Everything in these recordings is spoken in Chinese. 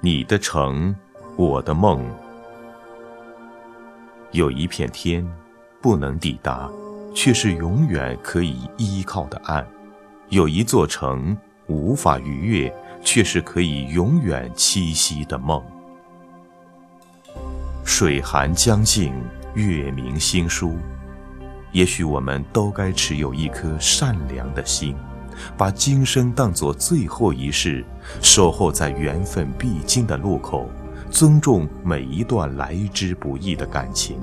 你的城，我的梦。有一片天，不能抵达，却是永远可以依靠的岸；有一座城，无法逾越，却是可以永远栖息的梦。水寒江静，月明星疏。也许我们都该持有一颗善良的心，把今生当作最后一世，守候在缘分必经的路口，尊重每一段来之不易的感情。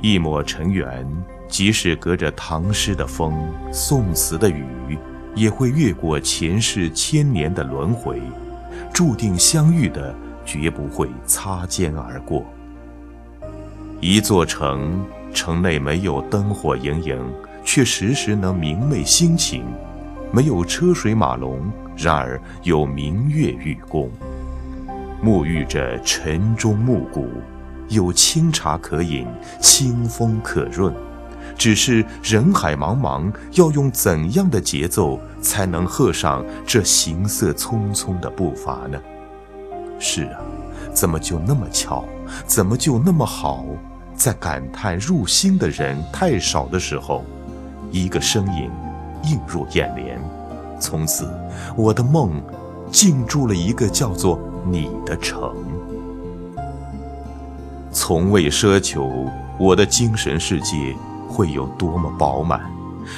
一抹尘缘，即使隔着唐诗的风、宋词的雨，也会越过前世千年的轮回。注定相遇的，绝不会擦肩而过。一座城。城内没有灯火盈盈，却时时能明媚心情；没有车水马龙，然而有明月与共。沐浴着晨钟暮鼓，有清茶可饮，清风可润。只是人海茫茫，要用怎样的节奏才能和上这行色匆匆的步伐呢？是啊，怎么就那么巧？怎么就那么好？在感叹入心的人太少的时候，一个身影映入眼帘，从此我的梦进驻了一个叫做你的城。从未奢求我的精神世界会有多么饱满，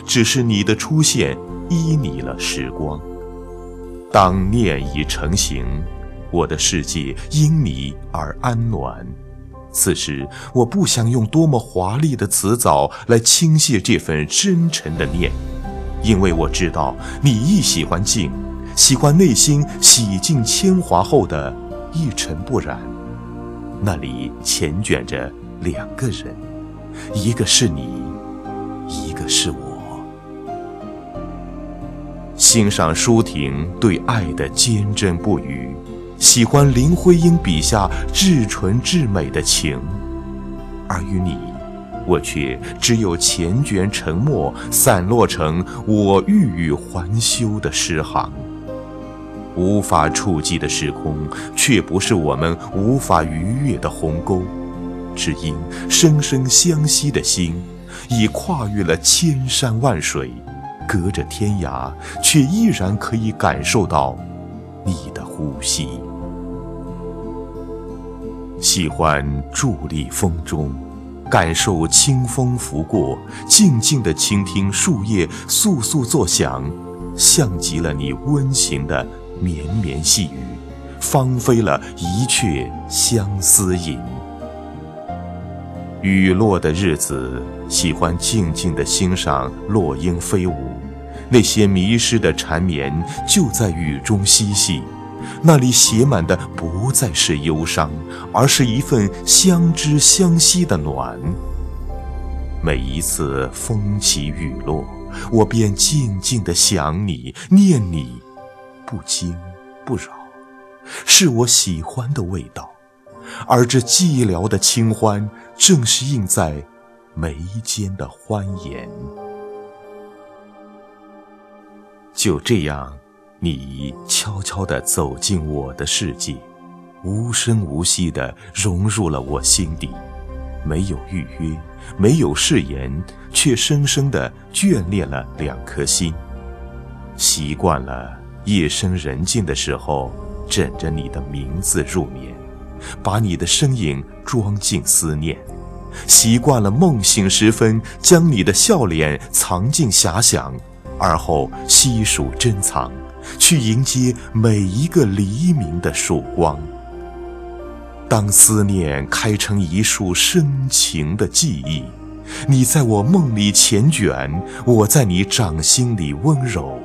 只是你的出现依你了时光。当念已成形，我的世界因你而安暖。此时，我不想用多么华丽的词藻来倾泻这份深沉的念，因为我知道你亦喜欢静，喜欢内心洗尽铅华后的一尘不染。那里缱绻着两个人，一个是你，一个是我。欣赏舒婷对爱的坚贞不渝。喜欢林徽因笔下至纯至美的情，而与你，我却只有缱绻沉默，散落成我欲语还休的诗行。无法触及的时空，却不是我们无法逾越的鸿沟，只因生生相惜的心，已跨越了千山万水，隔着天涯，却依然可以感受到你的呼吸。喜欢伫立风中，感受清风拂过，静静地倾听树叶簌簌作响，像极了你温情的绵绵细语，芳菲了一阙相思吟。雨落的日子，喜欢静静地欣赏落英飞舞，那些迷失的缠绵就在雨中嬉戏。那里写满的不再是忧伤，而是一份相知相惜的暖。每一次风起雨落，我便静静地想你、念你，不惊不扰，是我喜欢的味道。而这寂寥的清欢，正是映在眉间的欢颜。就这样。你悄悄地走进我的世界，无声无息地融入了我心底，没有预约，没有誓言，却深深地眷恋了两颗心。习惯了夜深人静的时候，枕着你的名字入眠，把你的身影装进思念；习惯了梦醒时分，将你的笑脸藏进遐想，而后悉数珍藏。去迎接每一个黎明的曙光。当思念开成一束深情的记忆，你在我梦里缱绻，我在你掌心里温柔，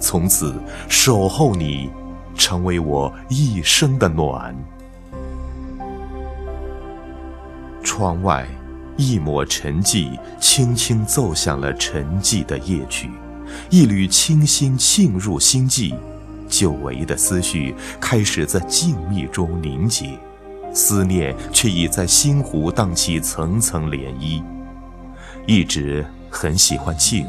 从此守候你，成为我一生的暖。窗外，一抹沉寂，轻轻奏响了沉寂的夜曲。一缕清新沁入心际，久违的思绪开始在静谧中凝结，思念却已在心湖荡起层层涟漪。一直很喜欢静，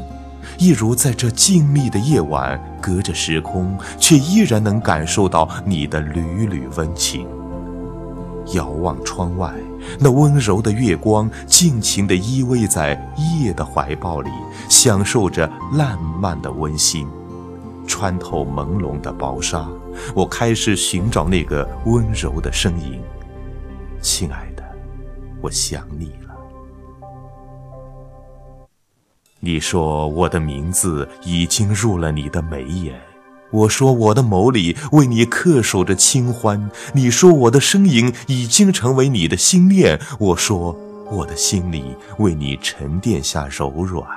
一如在这静谧的夜晚，隔着时空，却依然能感受到你的缕缕温情。遥望窗外，那温柔的月光尽情地依偎在夜的怀抱里，享受着烂漫的温馨。穿透朦胧的薄纱，我开始寻找那个温柔的身影。亲爱的，我想你了。你说我的名字已经入了你的眉眼，我说我的眸里为你恪守着清欢。你说我的身影已经成为你的心念，我说我的心里为你沉淀下柔软。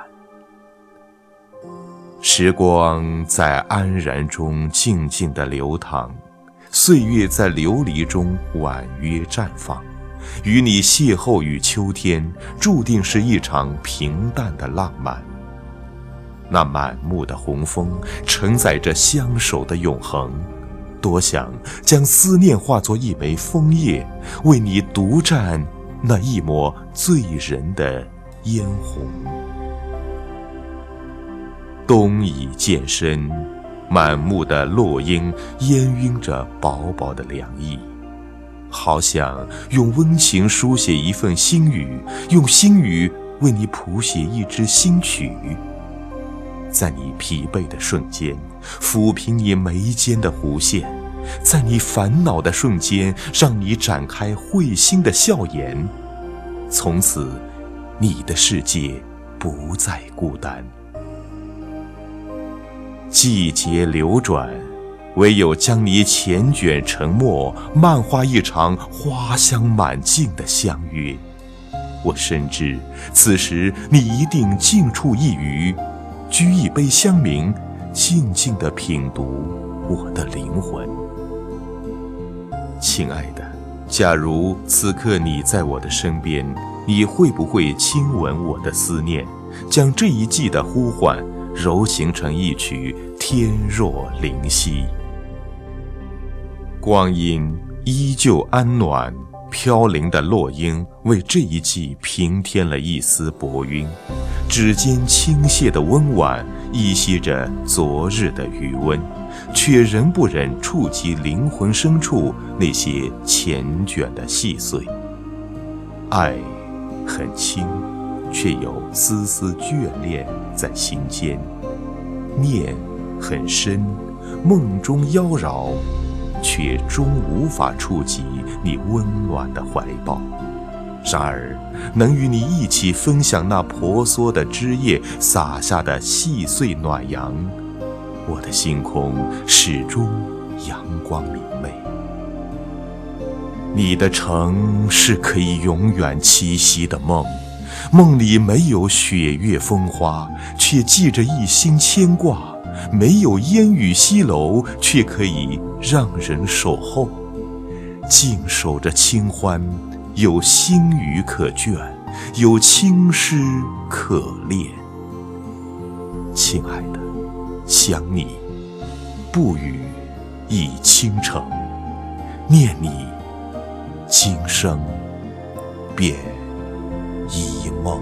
时光在安然中静静的流淌，岁月在流离中婉约绽放。与你邂逅于秋天，注定是一场平淡的浪漫。那满目的红枫，承载着相守的永恒。多想将思念化作一枚枫叶，为你独占那一抹醉人的嫣红。冬已渐深，满目的落英氤氲着薄薄的凉意。好想用温情书写一份心语，用心语为你谱写一支新曲。在你疲惫的瞬间，抚平你眉间的弧线；在你烦恼的瞬间，让你展开会心的笑颜。从此，你的世界不再孤单。季节流转。唯有将你缱绻成墨，漫画一场花香满径的相约。我深知，此时你一定静处一隅，掬一杯香茗，静静地品读我的灵魂。亲爱的，假如此刻你在我的身边，你会不会亲吻我的思念，将这一季的呼唤揉形成一曲《天若灵犀》？光阴依旧安暖，飘零的落英为这一季平添了一丝薄晕。指尖倾泻的温婉，依稀着昨日的余温，却仍不忍触及灵魂深处那些缱绻的细碎。爱很轻，却有丝丝眷恋在心间；念很深，梦中妖娆。却终无法触及你温暖的怀抱。然而，能与你一起分享那婆娑的枝叶洒下的细碎暖阳，我的星空始终阳光明媚。你的城是可以永远栖息的梦，梦里没有雪月风花，却记着一心牵挂。没有烟雨西楼，却可以让人守候；静守着清欢，有星雨可卷，有青诗可恋。亲爱的，想你，不语已倾城；念你，今生便一梦。